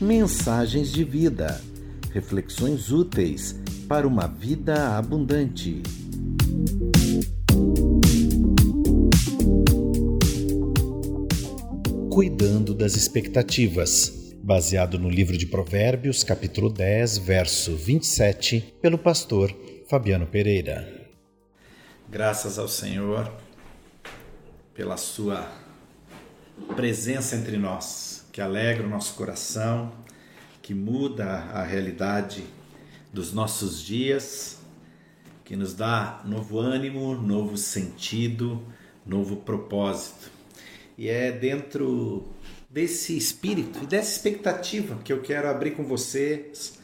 Mensagens de vida. Reflexões úteis para uma vida abundante. Cuidando das expectativas. Baseado no livro de Provérbios, capítulo 10, verso 27, pelo pastor Fabiano Pereira. Graças ao Senhor pela sua presença entre nós que alegra o nosso coração, que muda a realidade dos nossos dias, que nos dá novo ânimo, novo sentido, novo propósito. E é dentro desse espírito e dessa expectativa que eu quero abrir com vocês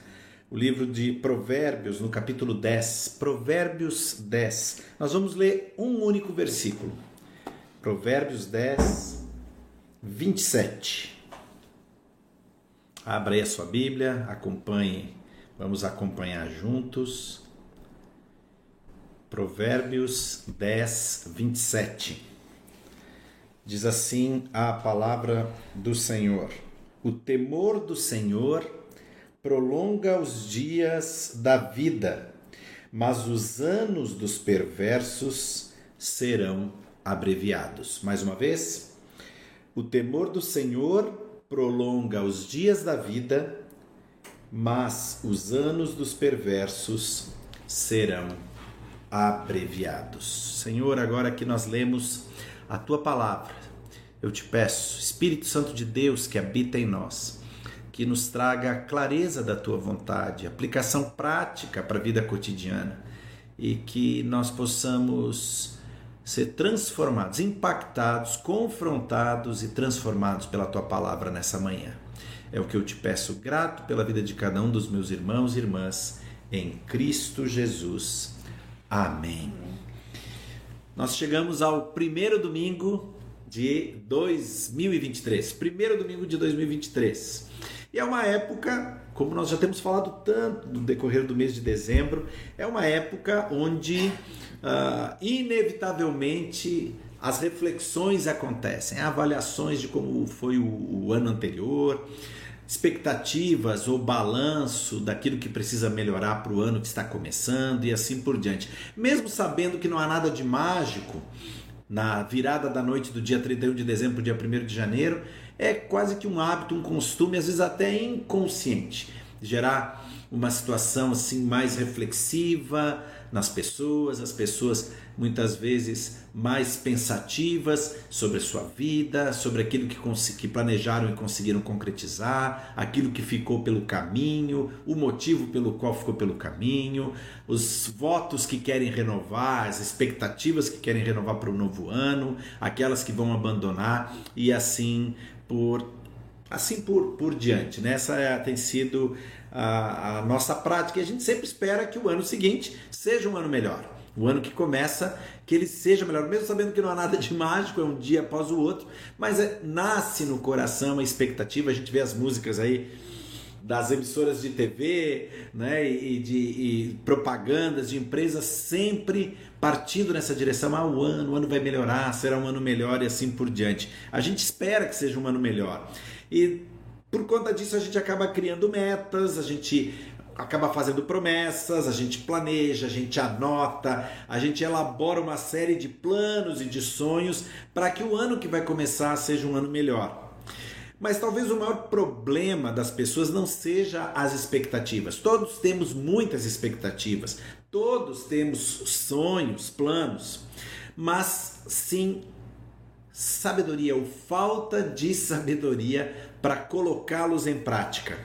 o livro de Provérbios, no capítulo 10. Provérbios 10. Nós vamos ler um único versículo. Provérbios 10, 27. Abra aí a sua Bíblia, acompanhe, vamos acompanhar juntos. Provérbios 10, 27. Diz assim a palavra do Senhor: O temor do Senhor prolonga os dias da vida, mas os anos dos perversos serão abreviados. Mais uma vez, o temor do Senhor prolonga os dias da vida, mas os anos dos perversos serão abreviados. Senhor, agora que nós lemos a tua palavra, eu te peço, Espírito Santo de Deus que habita em nós, que nos traga a clareza da tua vontade, aplicação prática para a vida cotidiana e que nós possamos ser transformados, impactados, confrontados e transformados pela tua palavra nessa manhã. É o que eu te peço, grato pela vida de cada um dos meus irmãos e irmãs, em Cristo Jesus. Amém. Nós chegamos ao primeiro domingo de 2023. Primeiro domingo de 2023. E é uma época, como nós já temos falado tanto no decorrer do mês de dezembro, é uma época onde uh, inevitavelmente as reflexões acontecem, avaliações de como foi o, o ano anterior, expectativas ou balanço daquilo que precisa melhorar para o ano que está começando e assim por diante. Mesmo sabendo que não há nada de mágico na virada da noite do dia 31 de dezembro para o dia 1 de janeiro, é quase que um hábito, um costume, às vezes até inconsciente, gerar uma situação assim mais reflexiva, nas pessoas, as pessoas muitas vezes mais pensativas sobre a sua vida, sobre aquilo que, que planejaram e conseguiram concretizar, aquilo que ficou pelo caminho, o motivo pelo qual ficou pelo caminho, os votos que querem renovar, as expectativas que querem renovar para o novo ano, aquelas que vão abandonar e assim por assim por, por diante. Né? Essa é, tem sido a, a nossa prática e a gente sempre espera que o ano seguinte seja um ano melhor. O ano que começa, que ele seja melhor, mesmo sabendo que não há nada de mágico, é um dia após o outro, mas é, nasce no coração a expectativa. A gente vê as músicas aí das emissoras de TV né, e de e propagandas de empresas sempre partindo nessa direção. Ah, o ano, o ano vai melhorar, será um ano melhor e assim por diante. A gente espera que seja um ano melhor. E por conta disso a gente acaba criando metas, a gente acaba fazendo promessas, a gente planeja, a gente anota, a gente elabora uma série de planos e de sonhos para que o ano que vai começar seja um ano melhor. Mas talvez o maior problema das pessoas não seja as expectativas. Todos temos muitas expectativas, todos temos sonhos, planos, mas sim sabedoria ou falta de sabedoria para colocá-los em prática.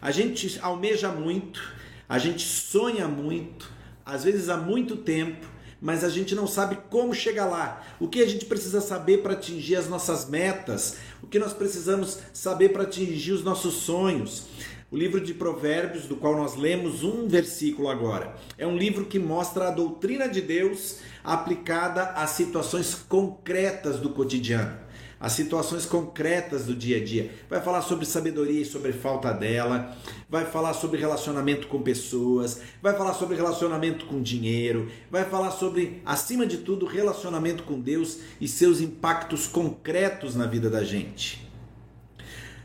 A gente almeja muito, a gente sonha muito, às vezes há muito tempo, mas a gente não sabe como chegar lá. O que a gente precisa saber para atingir as nossas metas? O que nós precisamos saber para atingir os nossos sonhos? O livro de Provérbios, do qual nós lemos um versículo agora, é um livro que mostra a doutrina de Deus aplicada a situações concretas do cotidiano. as situações concretas do dia a dia. Vai falar sobre sabedoria e sobre falta dela, vai falar sobre relacionamento com pessoas, vai falar sobre relacionamento com dinheiro, vai falar sobre, acima de tudo, relacionamento com Deus e seus impactos concretos na vida da gente.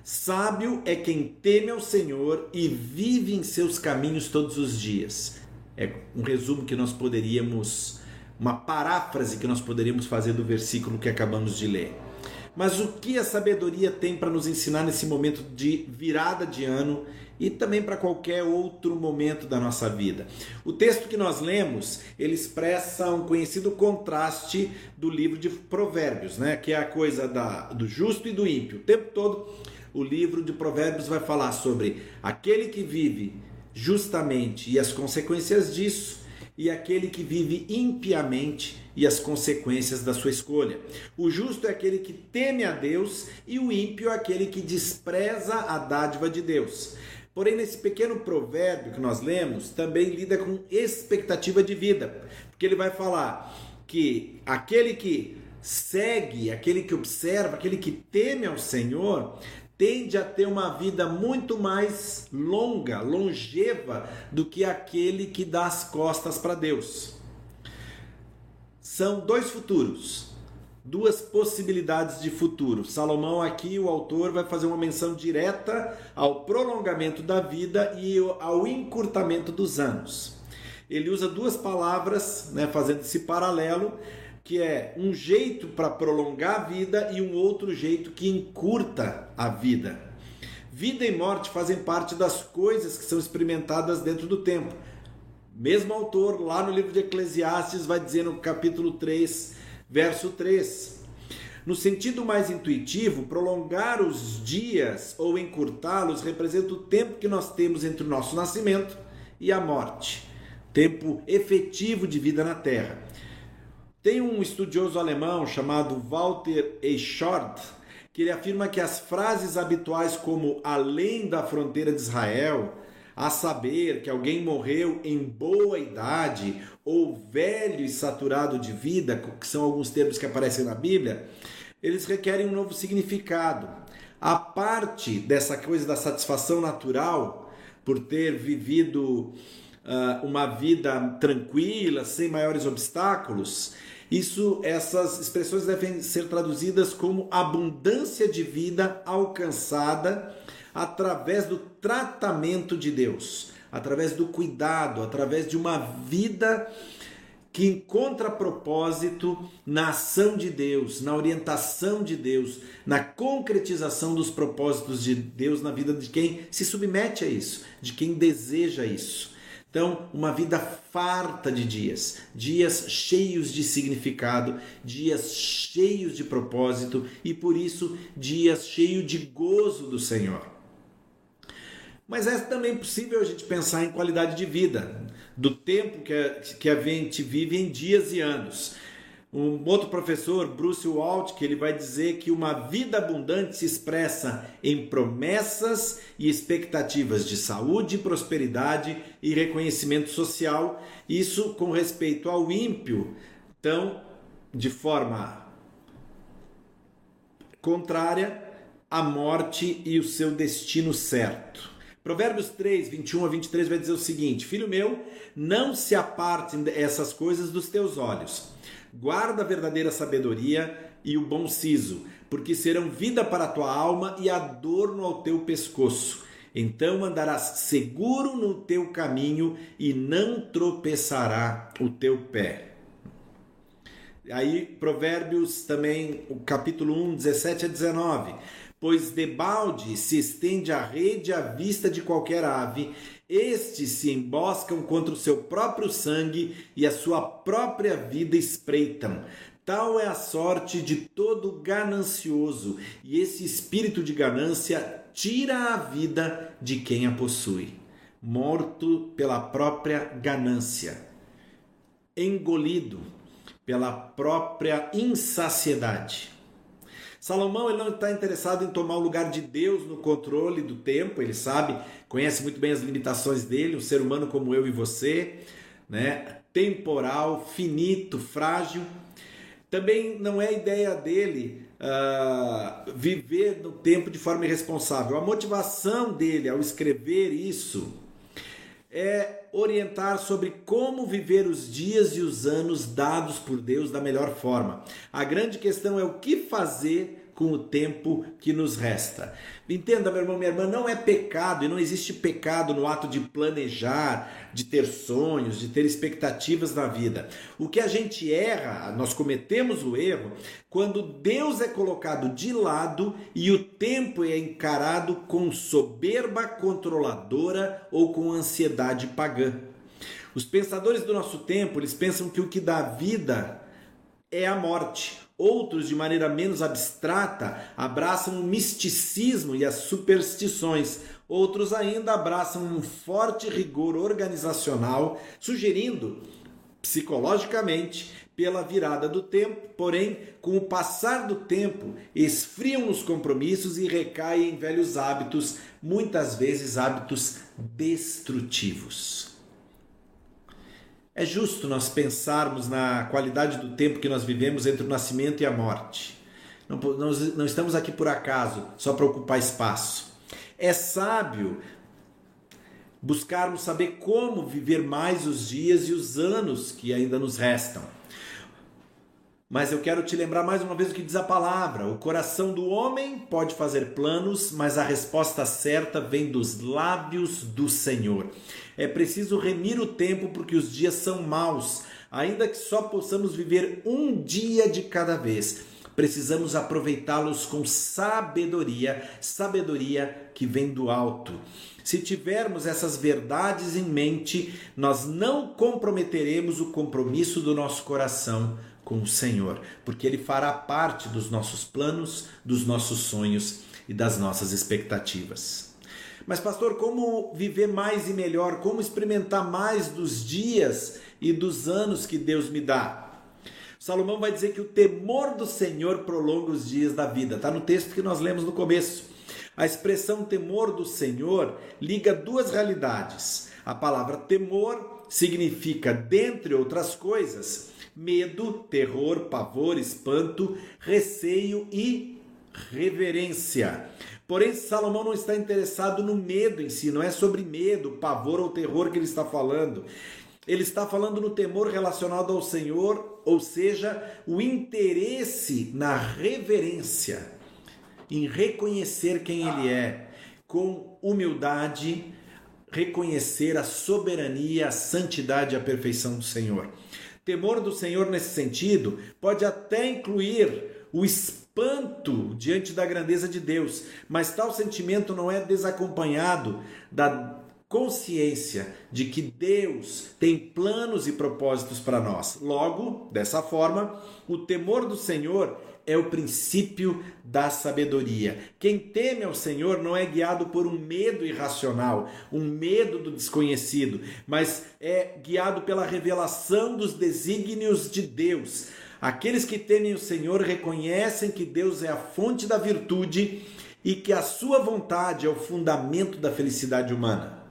Sábio é quem teme ao Senhor e vive em seus caminhos todos os dias. É um resumo que nós poderíamos, uma paráfrase que nós poderíamos fazer do versículo que acabamos de ler. Mas o que a sabedoria tem para nos ensinar nesse momento de virada de ano e também para qualquer outro momento da nossa vida? O texto que nós lemos, ele expressa um conhecido contraste do livro de Provérbios, né? Que é a coisa da, do justo e do ímpio. O tempo todo o livro de Provérbios vai falar sobre aquele que vive justamente e as consequências disso e aquele que vive impiamente e as consequências da sua escolha. O justo é aquele que teme a Deus e o ímpio é aquele que despreza a dádiva de Deus. Porém, nesse pequeno provérbio que nós lemos, também lida com expectativa de vida, porque ele vai falar que aquele que segue, aquele que observa, aquele que teme ao Senhor, tende a ter uma vida muito mais longa, longeva do que aquele que dá as costas para Deus. São dois futuros, duas possibilidades de futuro. Salomão aqui, o autor, vai fazer uma menção direta ao prolongamento da vida e ao encurtamento dos anos. Ele usa duas palavras, né, fazendo esse paralelo, que é um jeito para prolongar a vida e um outro jeito que encurta a vida. Vida e morte fazem parte das coisas que são experimentadas dentro do tempo. Mesmo autor, lá no livro de Eclesiastes, vai dizer no capítulo 3, verso 3. No sentido mais intuitivo, prolongar os dias ou encurtá-los representa o tempo que nós temos entre o nosso nascimento e a morte, tempo efetivo de vida na Terra. Tem um estudioso alemão chamado Walter Eichhorn que ele afirma que as frases habituais como além da fronteira de Israel, a saber que alguém morreu em boa idade ou velho e saturado de vida, que são alguns termos que aparecem na Bíblia, eles requerem um novo significado. A parte dessa coisa da satisfação natural por ter vivido uh, uma vida tranquila, sem maiores obstáculos, isso, essas expressões devem ser traduzidas como abundância de vida alcançada através do tratamento de Deus, através do cuidado, através de uma vida que encontra propósito na ação de Deus, na orientação de Deus, na concretização dos propósitos de Deus na vida de quem se submete a isso, de quem deseja isso. Então, uma vida farta de dias, dias cheios de significado, dias cheios de propósito e por isso dias cheios de gozo do Senhor. Mas é também possível a gente pensar em qualidade de vida, do tempo que a, gente vive em dias e anos. Um outro professor, Bruce Walt, que ele vai dizer que uma vida abundante se expressa em promessas e expectativas de saúde, prosperidade e reconhecimento social, isso com respeito ao ímpio, então, de forma contrária, a morte e o seu destino certo. Provérbios 3, 21 a 23 vai dizer o seguinte: Filho meu, não se apartem essas coisas dos teus olhos Guarda a verdadeira sabedoria e o bom siso, porque serão vida para a tua alma e adorno ao teu pescoço. Então andarás seguro no teu caminho e não tropeçará o teu pé. Aí, Provérbios também, o capítulo 1, 17 a 19. Pois debalde se estende a rede à vista de qualquer ave, estes se emboscam contra o seu próprio sangue e a sua própria vida espreitam. Tal é a sorte de todo ganancioso, e esse espírito de ganância tira a vida de quem a possui, morto pela própria ganância, engolido pela própria insaciedade. Salomão ele não está interessado em tomar o lugar de Deus no controle do tempo, ele sabe, conhece muito bem as limitações dele, um ser humano como eu e você, né? temporal, finito, frágil. Também não é ideia dele uh, viver no tempo de forma irresponsável. A motivação dele ao escrever isso é orientar sobre como viver os dias e os anos dados por Deus da melhor forma. A grande questão é o que fazer com o tempo que nos resta. Entenda, meu irmão, minha irmã, não é pecado e não existe pecado no ato de planejar, de ter sonhos, de ter expectativas na vida. O que a gente erra, nós cometemos o erro quando Deus é colocado de lado e o tempo é encarado com soberba controladora ou com ansiedade pagã. Os pensadores do nosso tempo, eles pensam que o que dá vida é a morte. Outros, de maneira menos abstrata, abraçam o misticismo e as superstições. Outros ainda abraçam um forte rigor organizacional, sugerindo, psicologicamente, pela virada do tempo, porém, com o passar do tempo, esfriam os compromissos e recaem em velhos hábitos, muitas vezes hábitos destrutivos. É justo nós pensarmos na qualidade do tempo que nós vivemos entre o nascimento e a morte. Não, não estamos aqui por acaso, só para ocupar espaço. É sábio buscarmos saber como viver mais os dias e os anos que ainda nos restam. Mas eu quero te lembrar mais uma vez o que diz a palavra: o coração do homem pode fazer planos, mas a resposta certa vem dos lábios do Senhor. É preciso remir o tempo porque os dias são maus, ainda que só possamos viver um dia de cada vez. Precisamos aproveitá-los com sabedoria, sabedoria que vem do alto. Se tivermos essas verdades em mente, nós não comprometeremos o compromisso do nosso coração com o Senhor, porque Ele fará parte dos nossos planos, dos nossos sonhos e das nossas expectativas. Mas, pastor, como viver mais e melhor? Como experimentar mais dos dias e dos anos que Deus me dá? Salomão vai dizer que o temor do Senhor prolonga os dias da vida. Está no texto que nós lemos no começo. A expressão temor do Senhor liga duas realidades. A palavra temor significa, dentre outras coisas, medo, terror, pavor, espanto, receio e reverência. Porém, Salomão não está interessado no medo em si, não é sobre medo, pavor ou terror que ele está falando. Ele está falando no temor relacionado ao Senhor, ou seja, o interesse na reverência, em reconhecer quem ele é, com humildade, reconhecer a soberania, a santidade e a perfeição do Senhor. Temor do Senhor nesse sentido pode até incluir o espanto diante da grandeza de Deus, mas tal sentimento não é desacompanhado da consciência de que Deus tem planos e propósitos para nós. Logo, dessa forma, o temor do Senhor é o princípio da sabedoria. Quem teme ao Senhor não é guiado por um medo irracional, um medo do desconhecido, mas é guiado pela revelação dos desígnios de Deus. Aqueles que temem o Senhor reconhecem que Deus é a fonte da virtude e que a sua vontade é o fundamento da felicidade humana.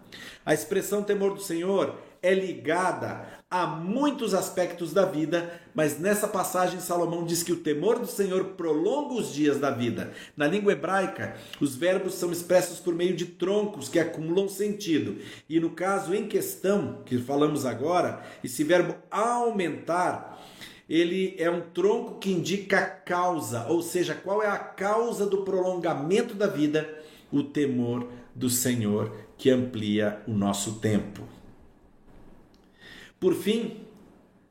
A expressão temor do Senhor é ligada a muitos aspectos da vida, mas nessa passagem Salomão diz que o temor do Senhor prolonga os dias da vida. Na língua hebraica, os verbos são expressos por meio de troncos que acumulam sentido. E no caso em questão, que falamos agora, esse verbo aumentar, ele é um tronco que indica causa, ou seja, qual é a causa do prolongamento da vida? O temor do Senhor que amplia o nosso tempo. Por fim,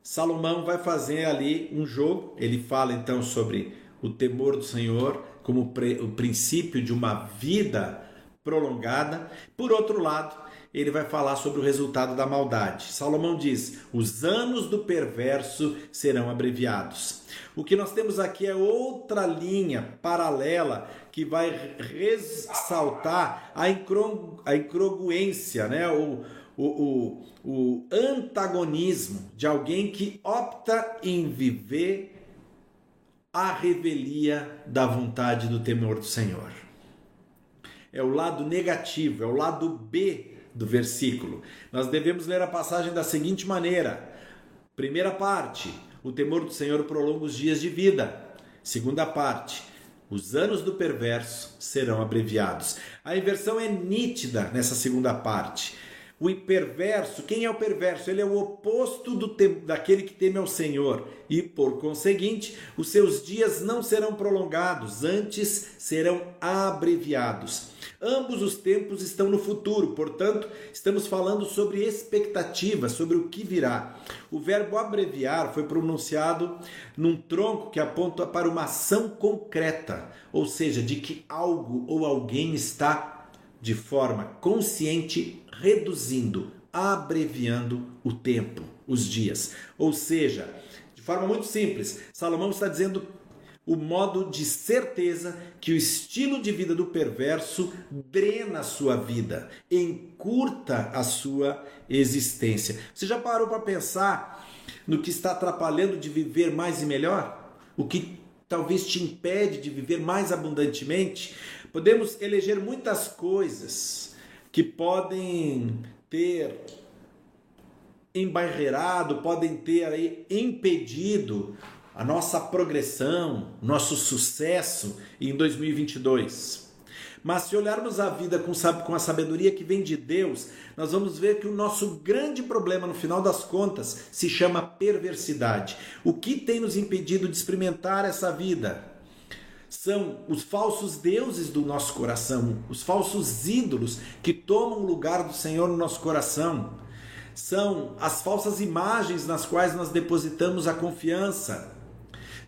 Salomão vai fazer ali um jogo. Ele fala então sobre o temor do Senhor como o princípio de uma vida prolongada. Por outro lado, ele vai falar sobre o resultado da maldade. Salomão diz: os anos do perverso serão abreviados. O que nós temos aqui é outra linha paralela que vai ressaltar a, incongruência, né? o, o, o antagonismo de alguém que opta em viver a revelia da vontade do temor do Senhor. É o lado negativo, é o lado B do versículo. Nós devemos ler a passagem da seguinte maneira: primeira parte, o temor do Senhor prolonga os dias de vida. Segunda parte. Os anos do perverso serão abreviados. A inversão é nítida nessa segunda parte. O perverso, quem é o perverso? Ele é o oposto do daquele que teme ao Senhor, e por conseguinte, os seus dias não serão prolongados, antes serão abreviados. Ambos os tempos estão no futuro, portanto, estamos falando sobre expectativa, sobre o que virá. O verbo abreviar foi pronunciado num tronco que aponta para uma ação concreta, ou seja, de que algo ou alguém está de forma consciente, reduzindo, abreviando o tempo, os dias. Ou seja, de forma muito simples, Salomão está dizendo o modo de certeza que o estilo de vida do perverso drena a sua vida, encurta a sua existência. Você já parou para pensar no que está atrapalhando de viver mais e melhor? O que talvez te impede de viver mais abundantemente? Podemos eleger muitas coisas que podem ter embarreirado, podem ter aí impedido a nossa progressão, nosso sucesso em 2022. Mas se olharmos a vida com, com a sabedoria que vem de Deus, nós vamos ver que o nosso grande problema, no final das contas, se chama perversidade. O que tem nos impedido de experimentar essa vida? São os falsos deuses do nosso coração, os falsos ídolos que tomam o lugar do Senhor no nosso coração. São as falsas imagens nas quais nós depositamos a confiança.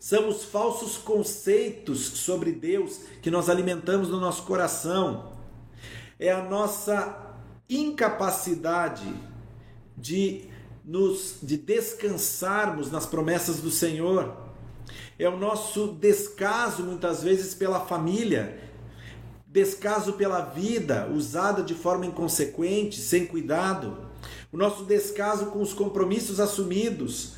São os falsos conceitos sobre Deus que nós alimentamos no nosso coração. É a nossa incapacidade de nos de descansarmos nas promessas do Senhor é o nosso descaso muitas vezes pela família, descaso pela vida usada de forma inconsequente, sem cuidado, o nosso descaso com os compromissos assumidos,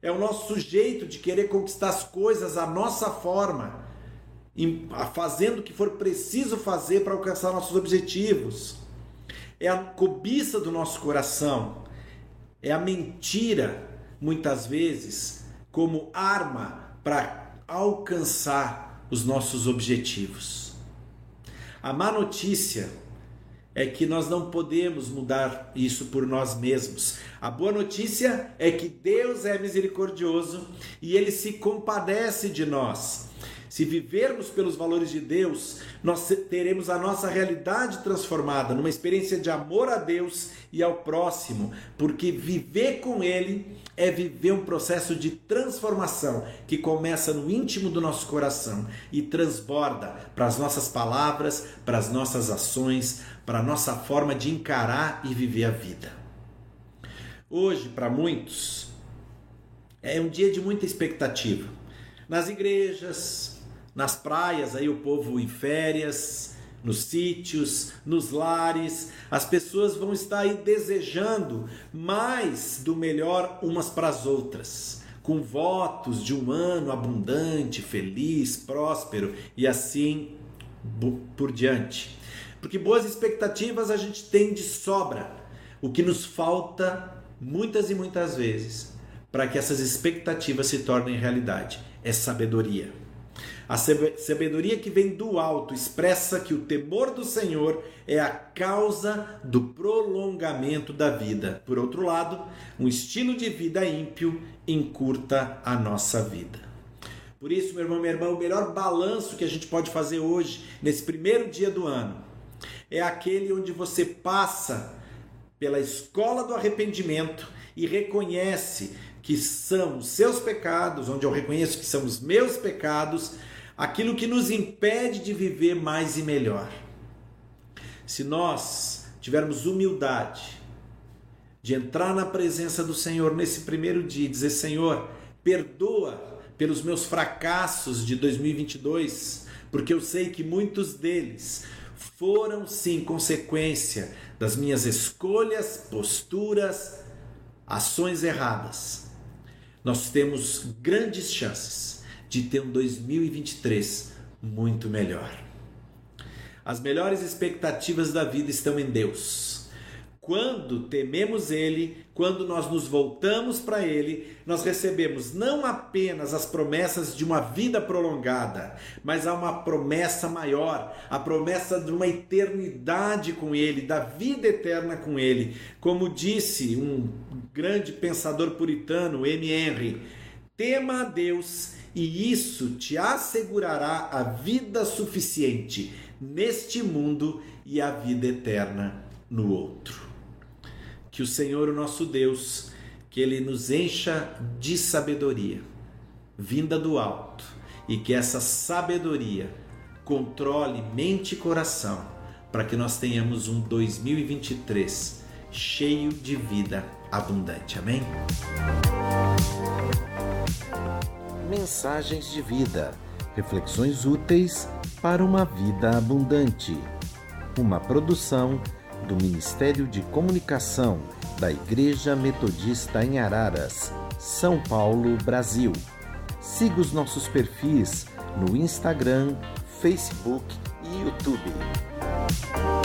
é o nosso jeito de querer conquistar as coisas à nossa forma, fazendo o que for preciso fazer para alcançar nossos objetivos. É a cobiça do nosso coração, é a mentira, muitas vezes, como arma para alcançar os nossos objetivos. A má notícia é que nós não podemos mudar isso por nós mesmos. A boa notícia é que Deus é misericordioso e ele se compadece de nós. Se vivermos pelos valores de Deus, nós teremos a nossa realidade transformada numa experiência de amor a Deus e ao próximo, porque viver com Ele é viver um processo de transformação que começa no íntimo do nosso coração e transborda para as nossas palavras, para as nossas ações, para a nossa forma de encarar e viver a vida. Hoje, para muitos, é um dia de muita expectativa. Nas igrejas, nas praias, aí o povo em férias, nos sítios, nos lares, as pessoas vão estar aí desejando mais do melhor umas para as outras, com votos de um ano abundante, feliz, próspero e assim por diante. Porque boas expectativas a gente tem de sobra. O que nos falta muitas e muitas vezes para que essas expectativas se tornem realidade é sabedoria. A sabedoria que vem do alto expressa que o temor do Senhor é a causa do prolongamento da vida. Por outro lado, um estilo de vida ímpio encurta a nossa vida. Por isso, meu irmão, minha irmã, o melhor balanço que a gente pode fazer hoje, nesse primeiro dia do ano, é aquele onde você passa pela escola do arrependimento e reconhece que são os seus pecados, onde eu reconheço que são os meus pecados, aquilo que nos impede de viver mais e melhor. Se nós tivermos humildade de entrar na presença do Senhor nesse primeiro dia e dizer: Senhor, perdoa pelos meus fracassos de 2022, porque eu sei que muitos deles foram sim consequência das minhas escolhas, posturas, ações erradas. Nós temos grandes chances de ter um 2023 muito melhor. As melhores expectativas da vida estão em Deus. quando tememos Ele, quando nós nos voltamos para Ele, nós recebemos não apenas as promessas de uma vida prolongada, mas há uma promessa maior, a promessa de uma eternidade com Ele, da vida eterna com Ele. Como disse um grande pensador puritano, M. Henry, tema a Deus e isso te assegurará a vida suficiente neste mundo e a vida eterna no outro que o Senhor, o nosso Deus, que ele nos encha de sabedoria, vinda do alto, e que essa sabedoria controle mente e coração, para que nós tenhamos um 2023 cheio de vida abundante. Amém? Mensagens de vida, reflexões úteis para uma vida abundante. Uma produção do Ministério de Comunicação da Igreja Metodista em Araras, São Paulo, Brasil. Siga os nossos perfis no Instagram, Facebook e YouTube.